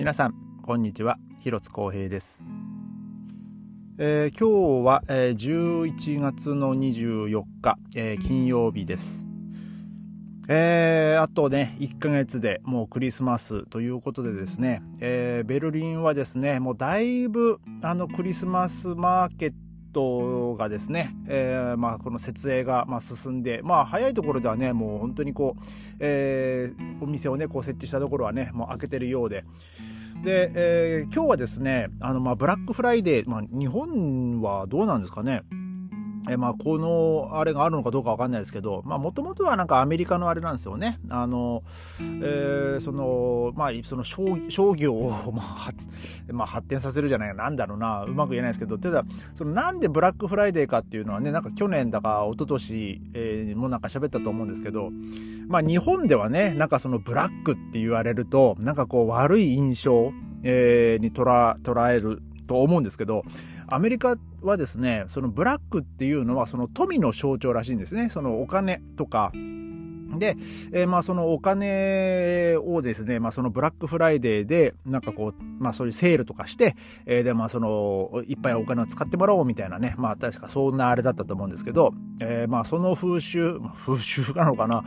皆さんこんにちは。広津光平です、えー、今日は、えー、11月の24日、えー、金曜日です。えー、あとね、1ヶ月でもうクリスマスということでですね、えー、ベルリンはですね、もうだいぶあのクリスマスマーケットがですね、えー、まあ、この設営がまあ進んで、まあ、早いところではね、もう本当にこう、えー、お店をね、こう設置したところはね、もう開けてるようで、で、えー、今日はですね、あの、まあ、ブラックフライデー、まあ、日本はどうなんですかね。えまあ、このあれがあるのかどうかわかんないですけど、まあ、もともとはなんかアメリカのあれなんですよね。あの、えー、その、まあ、その商業を、まあ、まあ、発展させるじゃないなんだろうな、うまく言えないですけど、ただ、そのなんでブラックフライデーかっていうのはね、なんか去年だか一昨年、えー、もなんか喋ったと思うんですけど、まあ、日本ではね、なんかそのブラックって言われると、なんかこう悪い印象、えー、に捉捉えると思うんですけど、アメリカはですね、そのブラックっていうのはその富の象徴らしいんですね。そのお金とか、で、えー、まあそのお金をですね、まあそのブラックフライデーで、なんかこう、まあそういうセールとかして、えー、でまあその、いっぱいお金を使ってもらおうみたいなね、まあ確かそんなあれだったと思うんですけど、えー、まあその風習、風習なのかな、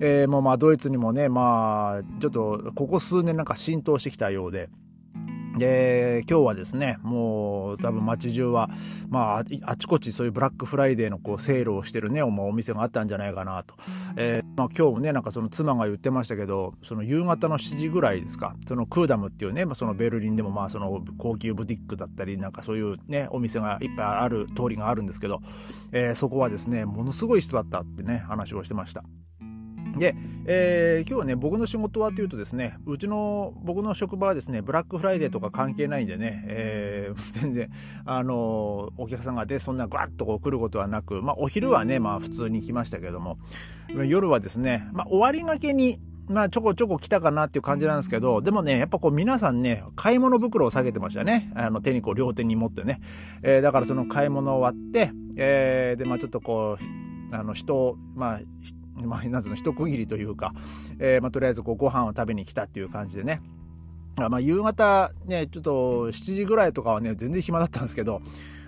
えー、もうまあドイツにもね、まあちょっとここ数年なんか浸透してきたようで、で今日はですねもう多分街中は、まあ、あちこちそういうブラックフライデーのこうセールをしてるねお店があったんじゃないかなと、えー、まあ、今日もねなんかその妻が言ってましたけどその夕方の7時ぐらいですかそのクーダムっていうね、まあ、そのベルリンでもまあその高級ブティックだったりなんかそういうねお店がいっぱいある通りがあるんですけど、えー、そこはですねものすごい人だったってね話をしてました。で、えー、今日はね、僕の仕事はというとですね、うちの、僕の職場はですね、ブラックフライデーとか関係ないんでね、えー、全然、あのお客さんがで、そんなガッとこう来ることはなく、まあ、お昼はね、まあ、普通に来ましたけども、夜はですね、まあ、終わりがけに、まあ、ちょこちょこ来たかなっていう感じなんですけど、でもね、やっぱこう皆さんね、買い物袋を下げてましたね。あの手にこう両手に持ってね。えー、だからその買い物終わって、えー、で、まあちょっとこう、あの人、まあ、まあ、なんの、一区切りというか、えー、まあ、とりあえずこうご飯を食べに来たっていう感じでね。まあ、夕方ね、ちょっと7時ぐらいとかはね、全然暇だったんですけど、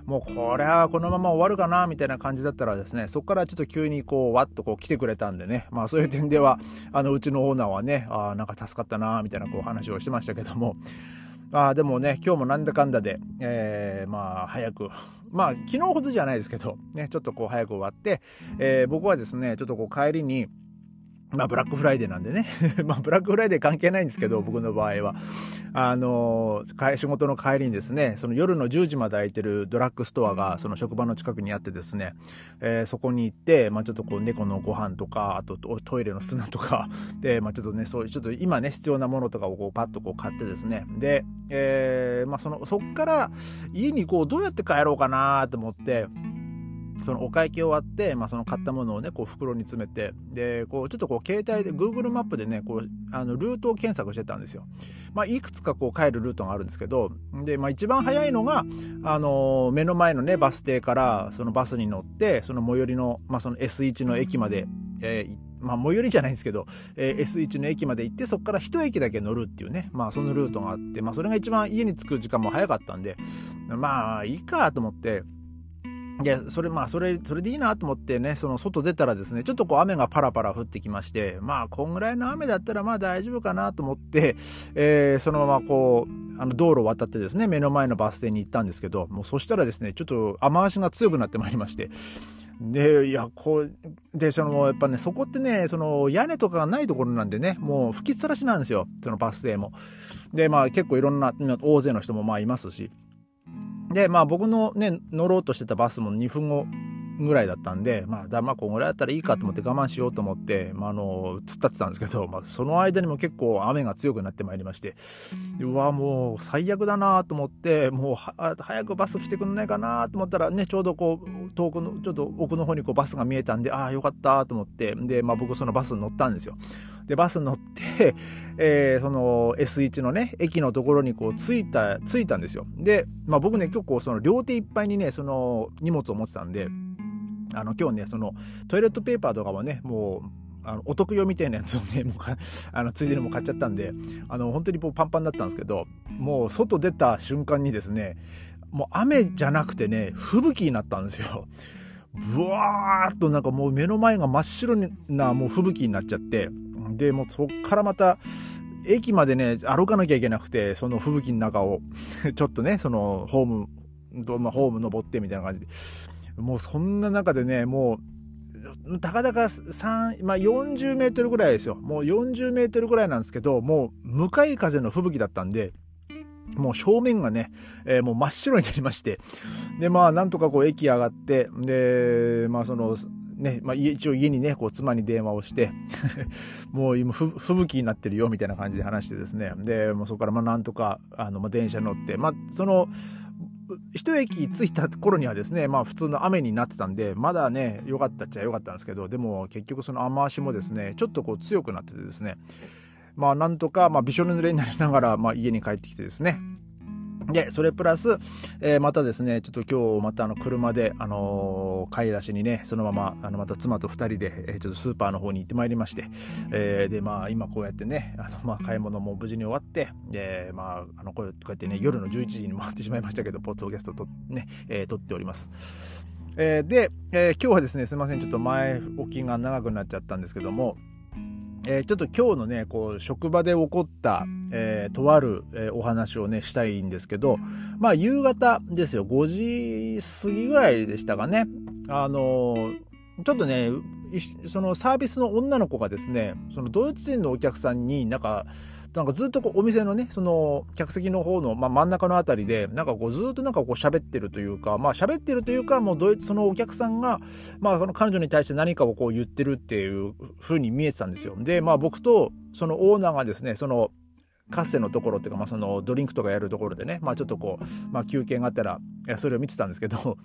もうこれはこのまま終わるかなみたいな感じだったらですね、そこからちょっと急にこう、わっとこう来てくれたんでね、まあそういう点では、あの、うちのオーナーはね、あなんか助かったなみたいなこう話をしてましたけども、あでもね、今日もなんだかんだで、えー、まあ、早く、まあ、昨日ほどじゃないですけど、ね、ちょっとこう早く終わって、えー、僕はですね、ちょっとこう帰りに、まあ、ブラックフライデーなんでね。まあ、ブラックフライデー関係ないんですけど、僕の場合は。あの、仕事の帰りにですね、その夜の10時まで開いてるドラッグストアが、その職場の近くにあってですね、えー、そこに行って、まあ、ちょっとこう、猫のご飯とか、あとトイレの砂とか、で、まあ、ちょっとね、そういう、ちょっと今ね、必要なものとかをこう、パッとこう買ってですね、で、えー、まあ、その、そっから、家にこう、どうやって帰ろうかなと思って、そのお会計終わって、まあ、その買ったものをねこう袋に詰めてでこうちょっとこう携帯で Google マップでねこうあのルートを検索してたんですよ。まあ、いくつかこう帰るルートがあるんですけどで、まあ、一番早いのが、あの目の前のねバス停からそのバスに乗ってその最寄りの,、まあその S1 の駅まで、えー、まあ、最寄りじゃないんですけど、えー、S1 の駅まで行ってそこから1駅だけ乗るっていうね、まあ、そのルートがあって、まあ、それが一番家に着く時間も早かったんでまあいいかと思って。で、それ、まあ、それ、それでいいなと思ってね、その外出たらですね、ちょっとこう雨がパラパラ降ってきまして、まあ、こんぐらいの雨だったらまあ大丈夫かなと思って、えー、そのままこう、あの道路を渡ってですね、目の前のバス停に行ったんですけど、もうそしたらですね、ちょっと雨足が強くなってまいりまして、で、いや、こう、で、その、やっぱね、そこってね、その、屋根とかがないところなんでね、もう吹きっさらしなんですよ、そのバス停も。で、まあ結構いろんな、大勢の人もまあいますし。で、まあ僕のね、乗ろうとしてたバスも2分後ぐらいだったんで、まあ、だまあ、こんぐらいだったらいいかと思って我慢しようと思って、まあ、あの、突っ立ってたんですけど、まあ、その間にも結構雨が強くなってまいりまして、うわ、もう最悪だなと思って、もう早くバス来てくんないかなと思ったらね、ちょうどこう、遠くの、ちょっと奥の方にこうバスが見えたんで、ああ、よかったと思って、で、まあ僕そのバスに乗ったんですよ。で、バス乗って、えー、その S1 のね、駅のところにこう着いた、着いたんですよ。で、まあ僕ね、結構その両手いっぱいにね、その荷物を持ってたんで、あの今日ね、そのトイレットペーパーとかもね、もうあの、お得用みたいなやつをね、もうか、あの、ついでにも買っちゃったんで、あの、本当にもうパンパンだったんですけど、もう外出た瞬間にですね、もう雨じゃなくてね、吹雪になったんですよ。ブワーっとなんかもう目の前が真っ白なもう吹雪になっちゃって、で、もうそっからまた、駅までね、歩かなきゃいけなくて、その吹雪の中を ちょっとね、その、ホーム、まあ、ホーム登ってみたいな感じで。もうそんな中でね、もう、たかだか3、まあ、40メートルぐらいですよ。もう40メートルぐらいなんですけど、もう向かい風の吹雪だったんで、もう正面がね、えー、もう真っ白になりまして、で、まあ、なんとかこう駅上がって、で、まあ、その、ね、まあ、一応家にね、こう妻に電話をして もう今吹雪になってるよみたいな感じで話してですね、で、もうそこからまあなんとか、あの、まあ、電車乗って、まあ、その、一駅着いた頃にはですね、まあ普通の雨になってたんで、まだね、良かったっちゃ良かったんですけど、でも結局その雨足もですね、ちょっとこう強くなっててですね、まあなんとか、まあびしょ濡れになりながら、まあ家に帰ってきてですね、で、それプラス、えー、またですね、ちょっと今日またあの車で、あのー、買い出しにね、そのまま、あの、また妻と二人で、えー、ちょっとスーパーの方に行ってまいりまして、えー、で、まあ今こうやってね、あの、まあ買い物も無事に終わって、で、まあ、あの、こうやってね、夜の11時に回ってしまいましたけど、ポッドキャストとね、えー、撮っております。えー、で、えー、今日はですね、すいません、ちょっと前置きが長くなっちゃったんですけども、えー、ちょっと今日のね、こう、職場で起こった、えー、とある、えー、お話をね、したいんですけど、まあ、夕方ですよ、5時過ぎぐらいでしたかね。あのちょっとね、そのサービスの女の子がですね、そのドイツ人のお客さんになんか、なんかずっとこうお店のね、その客席の方の、まあ、真ん中のあたりで、なんかこうずっとなんかこう喋ってるというか、まあ喋ってるというか、もうドイツ、そのお客さんが、まあその彼女に対して何かをこう言ってるっていう風に見えてたんですよ。で、まあ僕とそのオーナーがですね、そのカッセのところっていうか、まあそのドリンクとかやるところでね、まあちょっとこう、まあ休憩があったら、それを見てたんですけど、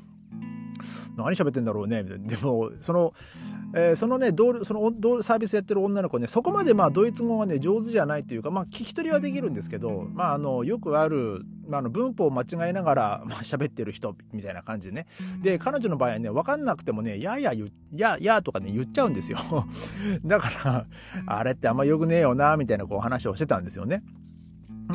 何喋ってんだろうねみたいな、でも、その、えー、そのね、そのサービスやってる女の子ね、そこまでまあドイツ語はね、上手じゃないというか、まあ聞き取りはできるんですけど、まああの、よくある、まあ、の文法を間違えながら、まあ、喋ってる人みたいな感じでね。で、彼女の場合はね、わかんなくてもね、やや言、や、やとかね、言っちゃうんですよ。だから、あれってあんまよくねえよな、みたいなこう話をしてたんですよね。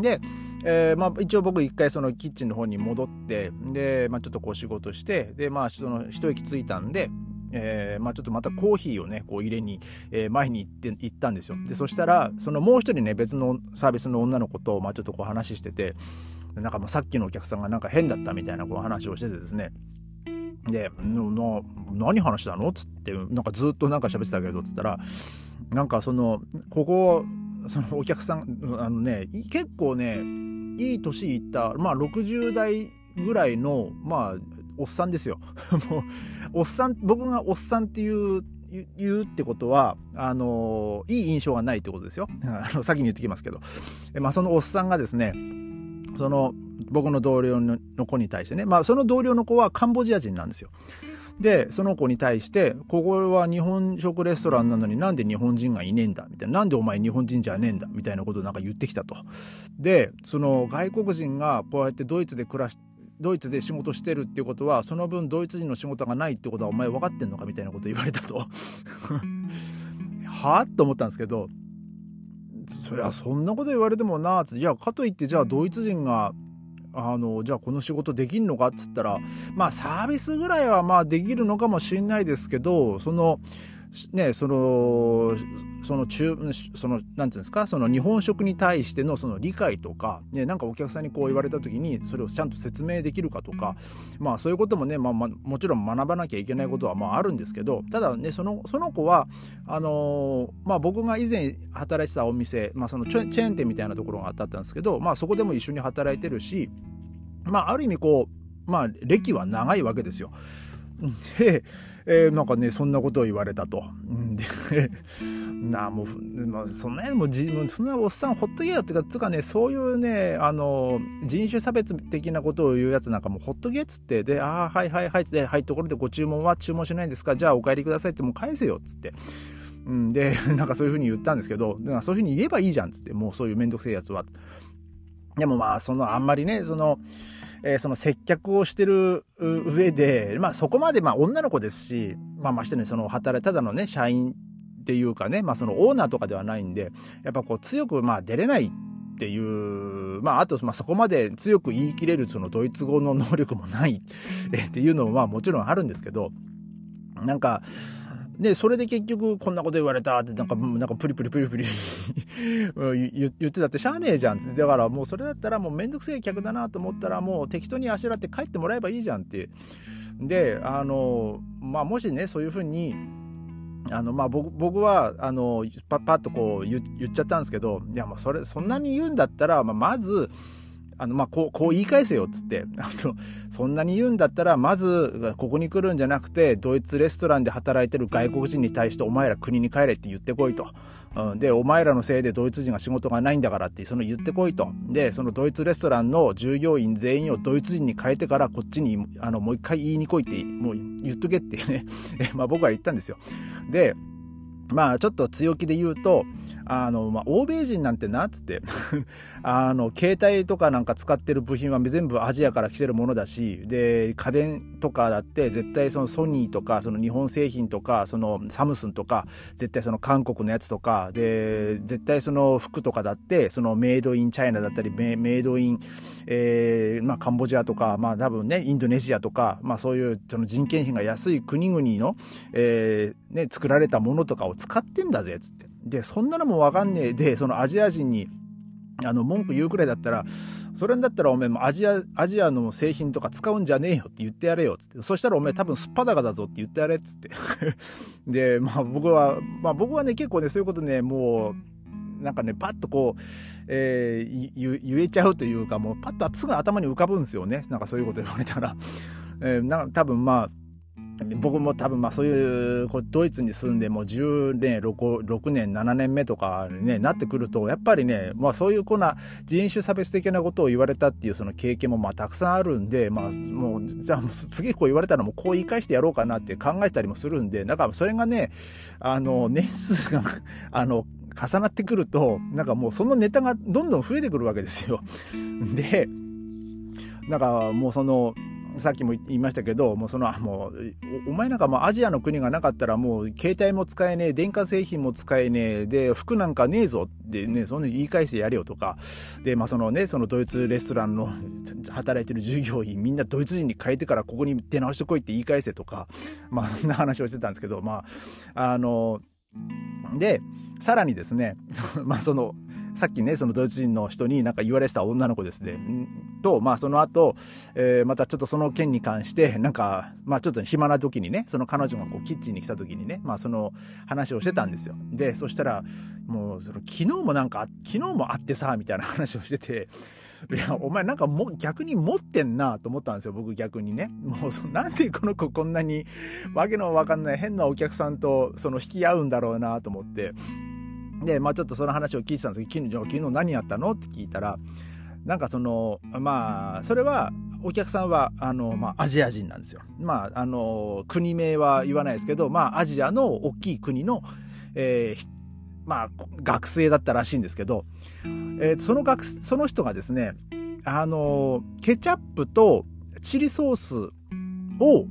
で、えー、まあ、一応僕一回そのキッチンの方に戻って、で、まあ、ちょっとこう仕事して、で、まあ、その一息ついたんで、えー、まあ、ちょっとまたコーヒーをね、こう入れに、えー、前に行って、行ったんですよ。で、そしたら、そのもう一人ね、別のサービスの女の子と、まあ、ちょっとこう話してて、なんかもうさっきのお客さんがなんか変だったみたいなこう話をしててですね。で、な、何話したの？つって、なんかずっとなんか喋ってたけど、つったら、なんかその、ここ、そのお客さん、あのね、結構ね、いい年いった、まあ60代ぐらいの、まあ、おっさんですよ。もう、おっさん、僕がおっさんっていう、言うってことは、あのいい印象がないってことですよ。あの、先に言ってきますけど。まあ、そのおっさんがですね、その、僕の同僚の子に対してね、まあ、その同僚の子はカンボジア人なんですよ。で、その子に対して、ここは日本食レストランなのになんで日本人がいねえんだみたいな。なんでお前日本人じゃねえんだみたいなことをなんか言ってきたと。で、その外国人がこうやってドイツで暮らしドイツで仕事してるっていうことはその分ドイツ人の仕事がないってことはお前分かってんのかみたいなこと言われたと はあと思ったんですけどそりゃそんなこと言われてもなあじゃあかといってじゃあドイツ人があのじゃあこの仕事できんのかっつったらまあサービスぐらいはまあできるのかもしれないですけどそのね、その、その中、その、なんていうんですか、その日本食に対してのその理解とか、ね、なんかお客さんにこう言われた時に、それをちゃんと説明できるかとか、まあそういうこともね、まあ、まあ、もちろん学ばなきゃいけないことはまああるんですけど、ただね、その、その子は、あのー、まあ僕が以前働いてたお店、まあそのチェーン店みたいなところがあったんですけど、まあそこでも一緒に働いてるし、まあある意味こう、まあ歴は長いわけですよ。で、えー、なんかね、そんなことを言われたと。で、なあ、もう、まあ、そんな、もうじ、もうそんなおっさんほっとけよってか、つかね、そういうね、あの、人種差別的なことを言うやつなんかもうほっとけっつって、で、ああ、はいはいはいって、はい、ところでご注文は注文しないんですか？じゃあお帰りくださいってもう返せよっつって。うん、で、なんかそういうふうに言ったんですけど、そういうふうに言えばいいじゃんっつって、もうそういうめんどくせえやつは。でもまあ、その、あんまりね、その、えー、その接客をしてる上で、まあそこまでまあ女の子ですし、まあましてね、その働い、ただのね、社員っっていうかね、まあそのオーナーとかではないんで、やっぱこう強くまあ出れないっていう、まあ、あと、まあ、そこまで強く言い切れるそのドイツ語の能力もないっていうのも、まあ、もちろんあるんですけど、なんか、で、それで結局こんなこと言われたって、なんか、なんかプリプリプリプリ 言ってたってしゃあねえじゃんって。だからもうそれだったらもうめんどくせえ客だなと思ったらもう適当にあしらって帰ってもらえばいいじゃんって。で、あの、まあもしね、そういうふうに、あのまあ僕僕はあのパッパッとこう言っちゃったんですけどいやまあそれそんなに言うんだったら、まあ、まずあのまあこうこう言い返せよっつって あのそんなに言うんだったらまずここに来るんじゃなくてドイツレストランで働いてる外国人に対してお前ら国に帰れって言ってこいと。うん、でお前らのせいでドイツ人が仕事がないんだからってその言ってこいと。でそのドイツレストランの従業員全員をドイツ人に変えてからこっちにあのもう一回言いに来いってもう言っとけってね。まあ僕は言ったんですよ。でまあちょっと強気で言うとあの、まあ、欧米人なんてなっつって あの、携帯とかなんか使ってる部品は全部アジアから来てるものだし、で、家電とかだって絶対そのソニーとか、その日本製品とか、そのサムスンとか、絶対その韓国のやつとか、で、絶対その服とかだって、そのメイドインチャイナだったり、メイドイン、えー、まあカンボジアとか、まあ多分ね、インドネシアとか、まあそういうその人件費が安い国々の、えー、ね、作られたものとかを使ってんだぜ、つって。で、そんなのもわかんねえで、そのアジア人に、あの、文句言うくらいだったら、それだったらおめえもアジア、アジアの製品とか使うんじゃねえよって言ってやれよっつって。そしたらおめえ多分すっぱだかだぞって言ってやれっつって。で、まあ僕は、まあ僕はね結構ねそういうことね、もう、なんかね、パッとこう、えー、言えちゃうというか、もうパッとすぐ頭に浮かぶんですよね。なんかそういうこと言われたら。えー、な多分まあ、僕も多分まあそういうドイツに住んでも10年 6, 6年7年目とかに、ね、なってくるとやっぱりね、まあ、そういうこうな人種差別的なことを言われたっていうその経験もまあたくさんあるんで、まあ、もうじゃあ次こう言われたらもうこう言い返してやろうかなって考えたりもするんでだからそれがねあの年数が あの重なってくるとなんかもうそのネタがどんどん増えてくるわけですよ。でなんかもうそのさっきも言いましたけど、もうその、もう、お前なんかもうアジアの国がなかったらもう携帯も使えねえ、電化製品も使えねえ、で、服なんかねえぞってね、そんな言い返してやれよとか、で、まあそのね、そのドイツレストランの働いてる従業員みんなドイツ人に変えてからここに出直してこいって言い返せとか、まあそんな話をしてたんですけど、まあ、あの、で、さらにですね、まあその、さっきね、そのドイツ人の人になんか言われてた女の子ですね。と、まあその後、えー、またちょっとその件に関して、なんか、まあちょっと暇な時にね、その彼女がこうキッチンに来た時にね、まあその話をしてたんですよ。で、そしたら、もうその昨日もなんか、昨日も会ってさ、みたいな話をしてて、いや、お前なんかも逆に持ってんなと思ったんですよ、僕逆にね。もう、なんでこの子こんなにわけのわかんない変なお客さんとその引き合うんだろうなと思って。で、まあちょっとその話を聞いてたんですけど、昨日、何やったの？って聞いたら、なんかその、まあ、それは、お客さんは、あの、まあ、アジア人なんですよ。まあ、あの、国名は言わないですけど、まあ、アジアの大きい国の、えー、まあ、学生だったらしいんですけど、えー、その学、その人がですね、あの、ケチャップとチリソースを、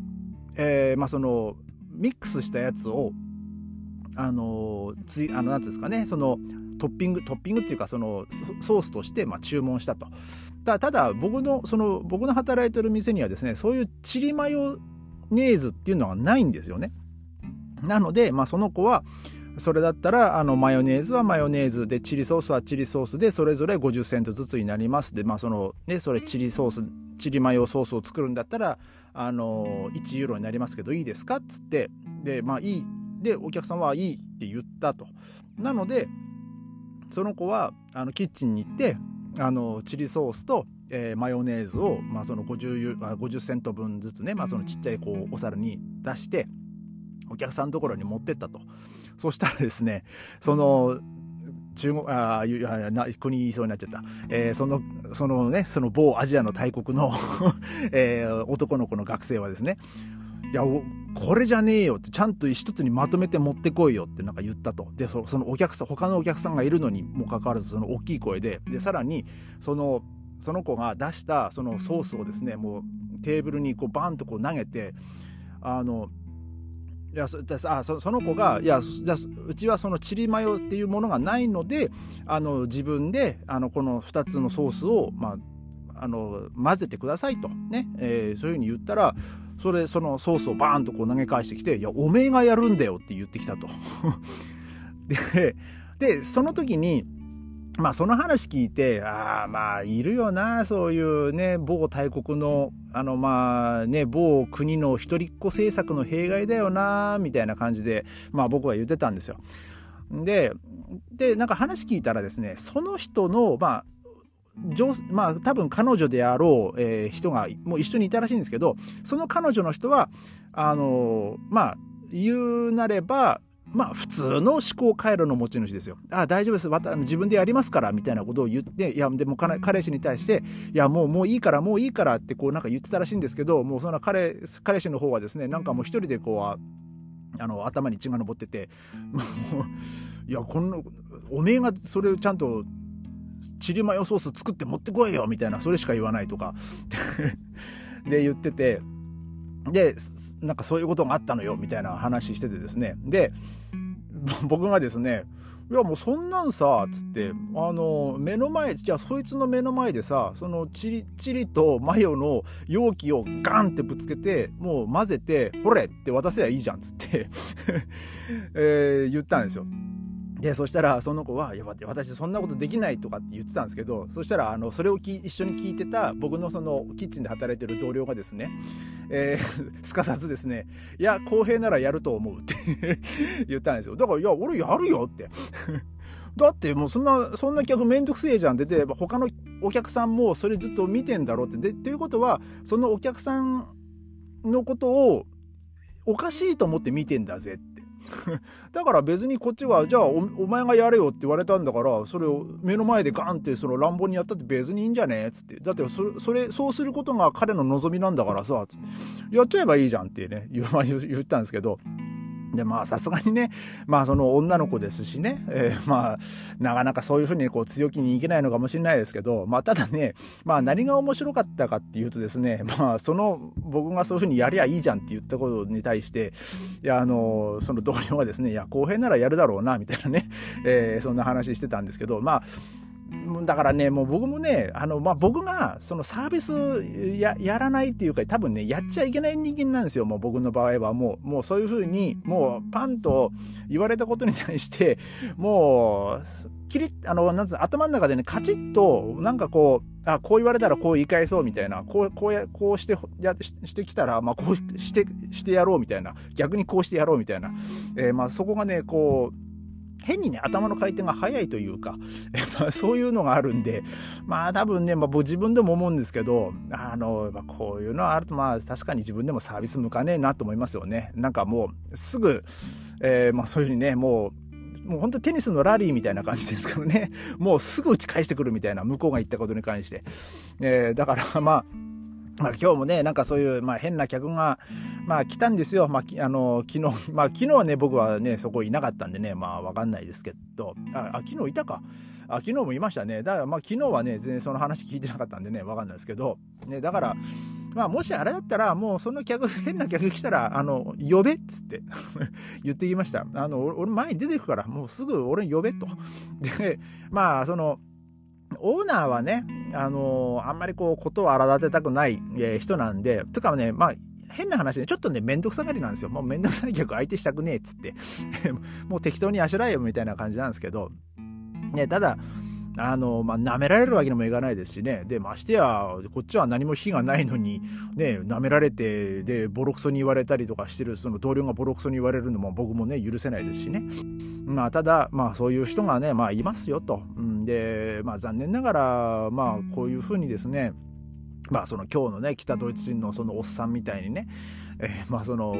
えー、まあ、その、ミックスしたやつをあのつあのなんていうんですかねそのトッピングトッピングっていうかそのソースとしてまあ注文したと。たただ僕のその僕の働いてる店にはですねそういうチリマヨネーズっていうのはないんですよね。なので、まあ、その子はそれだったらあのマヨネーズはマヨネーズでチリソースはチリソースでそれぞれ50セントずつになります。でまあそのねそれチリソースチリマヨソースを作るんだったらあの1ユーロになりますけどいいですか？っつってでまあいいでお客さんはいいって言ったと。なのでその子はあのキッチンに行ってあのチリソースと、えー、マヨネーズを、まあ、その 50, 50セント分ずつね、まあ、そのちっちゃいこうお皿に出してお客さんのところに持ってったと。そしたらですねその中国ああな国言いそうになっちゃった、えー、そのそのねその某アジアの大国の えー、男の子の学生はですねいやこれじゃねえよってちゃんと一つにまとめて持ってこいよってなんか言ったと。でそのお客さん他のお客さんがいるのにもかかわらずその大きい声で。でさらにそのその子が出したそのソースをですねもうテーブルにこうバンとこう投げてあのいやそあその子がいやじゃうちはそのチリマヨっていうものがないのであの自分であのこの2つのソースを、まあ、あの混ぜてくださいとね、えー、そういうふうに言ったらそれそのソースをバーンとこう投げ返してきて「いやおめえがやるんだよ」って言ってきたと。ででその時にまあその話聞いて、ああまあいるよな、そういうね、某大国の、あのまあね、某国の一人っ子政策の弊害だよな、みたいな感じで、まあ僕は言ってたんですよ。で、で、なんか話聞いたらですね、その人の、まあ、まあ多分彼女であろう、えー、人がもう一緒にいたらしいんですけど、その彼女の人は、あのまあ、言うなれば、まあ普通の思考回路の持ち主ですよ。あ大丈夫です。自分でやりますから、みたいなことを言って、いや、でも彼氏に対して、いや、もう、もういいから、もういいからってこうなんか言ってたらしいんですけど、もうそんな彼、彼氏の方はですね、なんかもう一人でこう、あの、頭に血が上ってて、もう、いや、この、おめえがそれをちゃんと、チリマヨソース作って持ってこいよみたいな、それしか言わないとか で言ってて、で、なんかそういうことがあったのよ、みたいな話しててですね。で、僕がですね、いやもうそんなんさ、つって、あの、目の前、じゃあそいつの目の前でさ、そのチリ、チリとマヨの容器をガンってぶつけて、もう混ぜて、ほれって渡せばいいじゃん、つって えー、言ったんですよ。で、そしたら、その子は、いや、私そんなことできないとかって言ってたんですけど、そしたら、あの、それを一緒に聞いてた僕のそのキッチンで働いてる同僚がですね、えー、すかさずですね、いや、公平ならやると思うって 言ったんですよ。だから、いや、俺やるよって だってもうそんな、そんな客めんどくせえじゃんって、他のお客さんもそれずっと見てんだろうって。で、ということは、そのお客さんのことをおかしいと思って見てんだぜっ。だから別にこっちは、じゃあお前がやれよって言われたんだから、それを目の前でガンってその乱暴にやったって別にいいんじゃね？つって。だってそれ、それ、そうすることが彼の望みなんだからさ、やっちゃえばいいじゃんってね、言 ったんですけど、で、まあ、さすがにね、まあ、その女の子ですしね、えー、まあ、なかなかそういうふうにこう強気にいけないのかもしれないですけど、まあ、ただね、まあ、何が面白かったかっていうとですね、まあ、その、僕がそういうふうにやりゃいいじゃんって言ったことに対して、いや、あの、その同僚はですね、いや、公平ならやるだろうな、みたいなね、えー、そんな話してたんですけど、まあ、だからね、もう僕もね、あの、まあ、僕が、そのサービスや、やらないっていうか、多分ね、やっちゃいけない人間なんですよ、もう僕の場合は。もう、もうそういうふうに、もう、パンと言われたことに対して、もう、きり、あの、なんつう頭の中でね、カチッと、なんかこう、あ、こう言われたらこう言い返そうみたいな、こう、こうや、こうして、や、してきたら、まあ、こうして、してやろうみたいな、逆にこうしてやろうみたいな、えー、まあ、そこがね、こう、変にね、頭の回転が速いというか、まあ、そういうのがあるんで、まあ多分ね、まあ、自分でも思うんですけど、あの、まあ、こういうのはあると、まあ確かに自分でもサービス向かねえなと思いますよね。なんかもう、すぐ、えー、まあそういうふうにね、もう、もう本当テニスのラリーみたいな感じですからね。もうすぐ打ち返してくるみたいな、向こうが言ったことに関して。えー、だからまあ、まあ、今日もね、なんかそういう、まあ、変な客が、まあ、来たんですよ。まあ、あの、昨日、まあ、昨日はね、僕はね、そこいなかったんでね、まあ、わかんないですけど、あ、あ昨日いたか。あ、昨日もいましたね。だから、まあ、昨日はね、全然その話聞いてなかったんでね、わかんないですけど、ね、だから、まあ、もしあれだったら、もうその客、変な客来たら、あの、呼べっつって 言ってきました。あの、俺前に出てくから、もうすぐ俺に呼べと。で、まあ、その、オーナーはね、あのー、あんまりこう、ことを荒立てたくない、えー、人なんで、つかね、まあ、変な話ね、ちょっとね、めんどくさがりなんですよ。もうめんどくさい客相手したくねえっつって。もう適当にあしらえよみたいな感じなんですけど、ね、ただ、あの、まあ、舐められるわけにもいかないですしね。で、ましてや、こっちは何も非がないのに、ね、舐められて、で、ボロクソに言われたりとかしてる、その同僚がボロクソに言われるのも僕もね、許せないですしね。まあ、ただ、まあ、そういう人がね、まあ、いますよと。うん、で、まあ、残念ながら、まあ、こういうふうにですね、まあその今日のね北ドイツ人のそのおっさんみたいにね、えー、まあその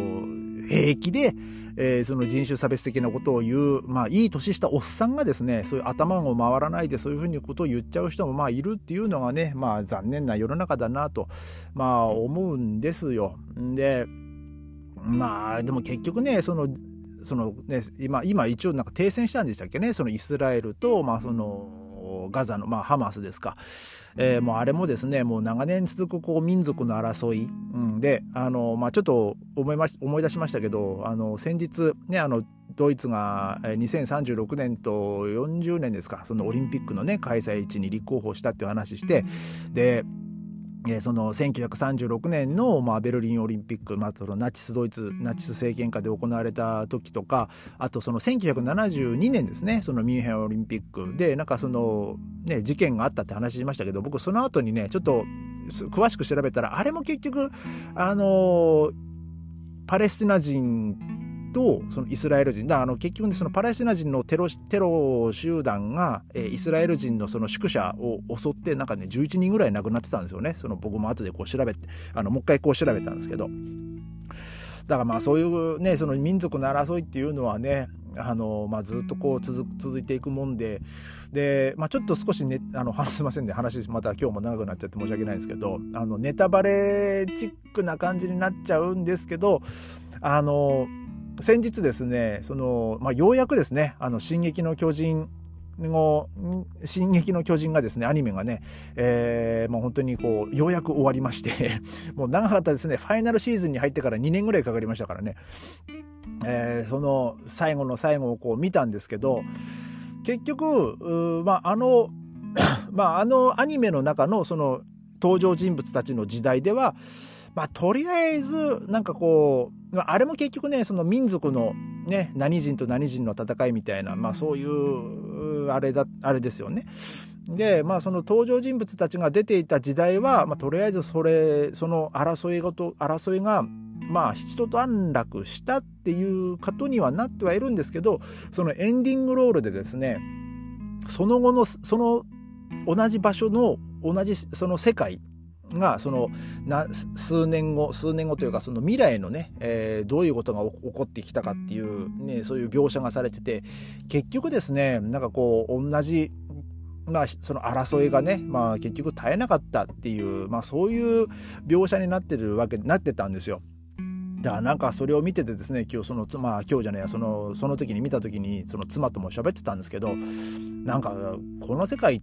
平気で、えー、その人種差別的なことを言う、まあいい年したおっさんがですね、そういう頭を回らないでそういうふうにことを言っちゃう人もまあいるっていうのがね、まあ残念な世の中だなと、まあ思うんですよ。で、まあでも結局ね、その、そのね、今、今一応なんか停戦したんでしたっけね、そのイスラエルと、まあその、ガザの、まあ、ハマスですか。えー、もうあれもですね、もう長年続くこう民族の争い、うん、で、あの、まあ、ちょっと思いま、思い出しましたけど、あの、先日、ね、あの、ドイツが2036年と40年ですか、そのオリンピックのね、開催地に立候補したっていう話して、で、えその1936年の、まあ、ベルリンオリンピック、まあ、そのナチスドイツナチス政権下で行われた時とかあとその1972年ですねそのミュンヘンオリンピック。でなんかその、ね、事件があったって話しましたけど僕その後にねちょっと詳しく調べたらあれも結局あのパレスチナ人とそのイスラエル人だあの結局ねそのパレスチナ人のテロテロ集団が、えー、イスラエル人のその宿舎を襲ってなんかね11人ぐらい亡くなってたんですよね。その僕も後でこう調べてあのもう一回こう調べたんですけど。だからまあそういうねその民族の争いっていうのはねあの、まあ、ずっとこう続続いていくもんでで、まあ、ちょっと少しねあの話 すませんで、ね、話また今日も長くなっちゃって申し訳ないですけどあのネタバレチックな感じになっちゃうんですけどあの先日ですね、その、まあ、ようやくですね、あの、進撃の巨人の、進撃の巨人がですね、アニメがね、えー、もう本当にこう、ようやく終わりまして もう長かったですね、ファイナルシーズンに入ってから2年ぐらいかかりましたからね、えー、その最後の最後をこう見たんですけど、結局、まあ、あの、まあ、あのアニメの中のその登場人物たちの時代では、まあ、とりあえず、なんかこう、あれも結局ね、その民族のね、何人と何人の戦いみたいな、まあそういう、あれだ、あれですよね。で、まあその登場人物たちが出ていた時代は、まあとりあえずそれ、その争いごと、争いが、まあ一段落したっていうことにはなってはいるんですけど、そのエンディングロールでですね、その後の、その同じ場所の同じその世界がその数年後数年後というかその未来のね、えー、どういうことが起こってきたかっていう、ね、そういう描写がされてて結局ですねなんかこう同じまあ、その争いがね、まあ、結局絶えなかったっていう、まあ、そういう描写になってるわけになってたんですよ。だからなんかそれを見ててですね今日そのまあ今日じゃねえそのその時に見た時にその妻とも喋ってたんですけどなんかこの世界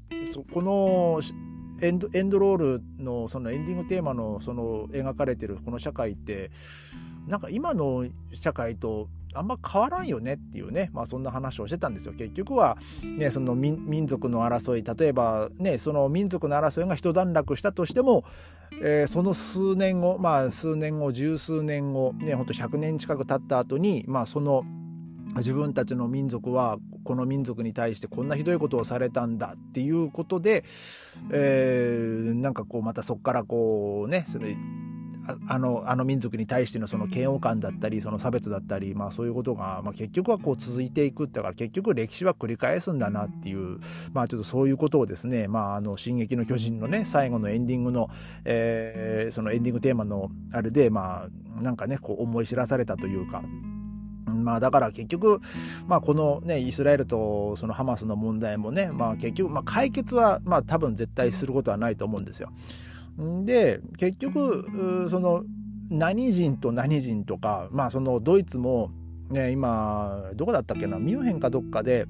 このエンドエンドロールのそのエンディングテーマのその描かれてるこの社会ってなんか今の社会とあんま変わらんよねっていうね、まあ、そんな話をしてたんですよ。結局は、ね、その民族の争い例えば、ね、その民族の争いが一段落したとしても、えー、その数年後まあ数年後十数年後ねほんと100年近く経った後にまあその自分たちの民族はこの民族に対してこんなひどいことをされたんだっていうことで、えー、なんかこうまたそこからこうねそれあのあの民族に対してのその嫌悪感だったりその差別だったり、まあ、そういうことが、まあ、結局はこう続いていくだから結局歴史は繰り返すんだなっていう、まあ、ちょっとそういうことをですね「まあ、あの進撃の巨人」のね最後のエンディングの、えー、そのエンディングテーマのあれでまあなんかねこう思い知らされたというか。まあだから結局、まあこのね、イスラエルとそのハマスの問題もね、まあ結局、まあ解決はまあ多分絶対することはないと思うんですよ。で、結局、その何人と何人とか、まあそのドイツもね、今、どこだったっけな、ミュンヘンかどっかで、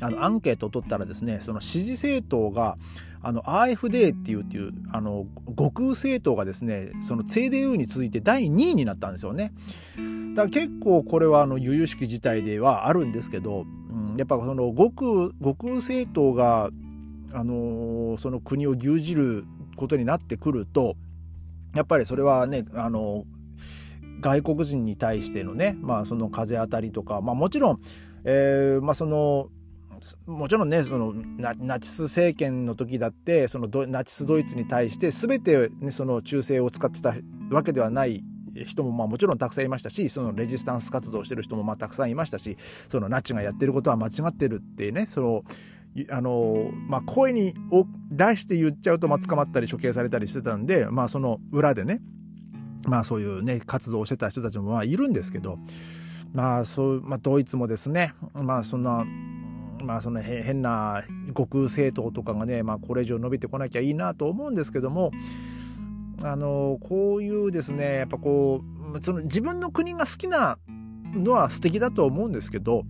あのアンケートを取ったらですね、その支持政党が、あの AfD っていうっていうあの極右政党がですねその CDU に続いて第2位になったんですよね。だから結構これはあの由々しき事態ではあるんですけど、うん、やっぱその極極右政党があのその国を牛耳ることになってくるとやっぱりそれはねあの外国人に対してのね、まあ、その風当たりとか、まあ、もちろん、えーまあ、そのもちろんねそのナチス政権の時だってそのナチスドイツに対して全て、ね、その忠誠を使ってたわけではない人もまあもちろんたくさんいましたしそのレジスタンス活動してる人もまあたくさんいましたしそのナチがやってることは間違ってるってねそのあのまあ、声に出して言っちゃうとまあ捕まったり処刑されたりしてたんで、まあ、その裏でね、まあ、そういうね活動をしてた人たちもまあいるんですけど、まあそうまあ、ドイツもですね、まあ、そんなまあその変な極右政党とかがね、まあ、これ以上伸びてこなきゃいいなと思うんですけどもあのこういうですねやっぱこうその自分の国が好きなのは素敵だと思うんですけど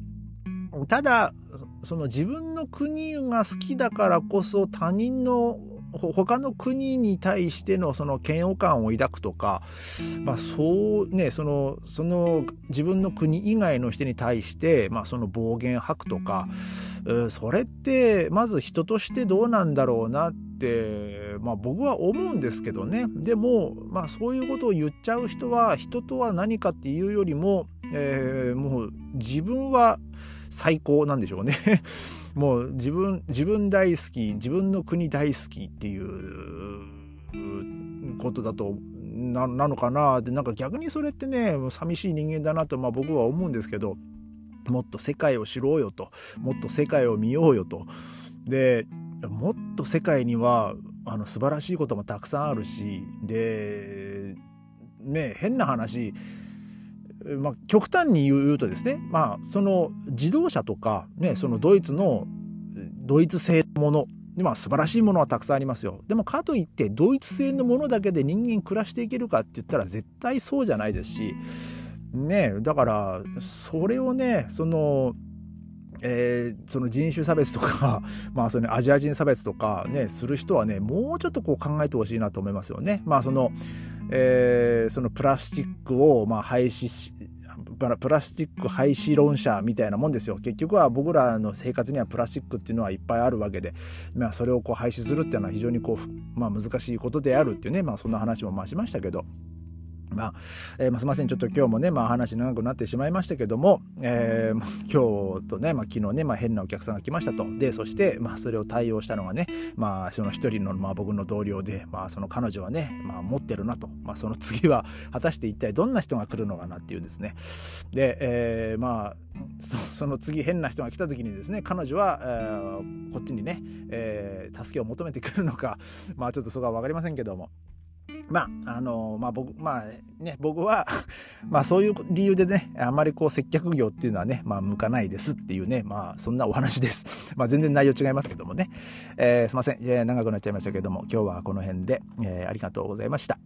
ただ、その自分の国が好きだからこそ他人の他の国に対してのその嫌悪感を抱くとか、まあそうね、その、その自分の国以外の人に対して、まあその暴言吐くとか、それってまず人としてどうなんだろうなって、まあ僕は思うんですけどね。でも、まあそういうことを言っちゃう人は人とは何かっていうよりも、えー、もう自分は最高なんでしょうね。もう自分、自分大好き、自分の国大好きっていうことだとななのかなって、なんか逆にそれってね、寂しい人間だなと、まあ僕は思うんですけど、もっと世界を知ろうよと、もっと世界を見ようよと。で、もっと世界には、あの素晴らしいこともたくさんあるし、で、ね、変な話、まあ、極端に言うとですね、まあ、その自動車とか、ね、そのドイツのドイツ製のもの、まあ、素晴らしいものはたくさんありますよ。でもかといってドイツ製のものだけで人間暮らしていけるかって言ったら絶対そうじゃないですし、ね、だからそれをねそのえー、その人種差別とか、まあそのアジア人差別とかね、する人はね、もうちょっとこう考えてほしいなと思いますよね。まあその、えー、そのプラスチックをまあ廃止し、プラスチック廃止論者みたいなもんですよ。結局は僕らの生活にはプラスチックっていうのはいっぱいあるわけで、まあそれをこう廃止するっていうのは非常にこう、まあ難しいことであるっていうね、まあそんな話もまあしましたけど、まあ、えー、すみません。ちょっと今日もね、まあ話長くなってしまいましたけども、えー、今日とね、まあ昨日ね、まあ変なお客さんが来ましたと。で、そして、まあそれを対応したのがね、まあその一人の、まあ僕の同僚で、まあその彼女はね、まあ持ってるなと。まあその次は、果たして一体どんな人が来るのかなっていうですね。で、えー、まあそ、その次変な人が来た時にですね、彼女は、えー、こっちにね、えー、助けを求めてくるのか、まあちょっとそこはわかりませんけども、まあ、あの、まあ僕、まあね、僕は まあそういう理由でね、あんまりこう接客業っていうのはね、まあ向かないですっていうね、まあそんなお話です。まあ全然内容違いますけどもね。えー、すいません、えー、長くなっちゃいましたけども、今日はこの辺で、えー、ありがとうございました。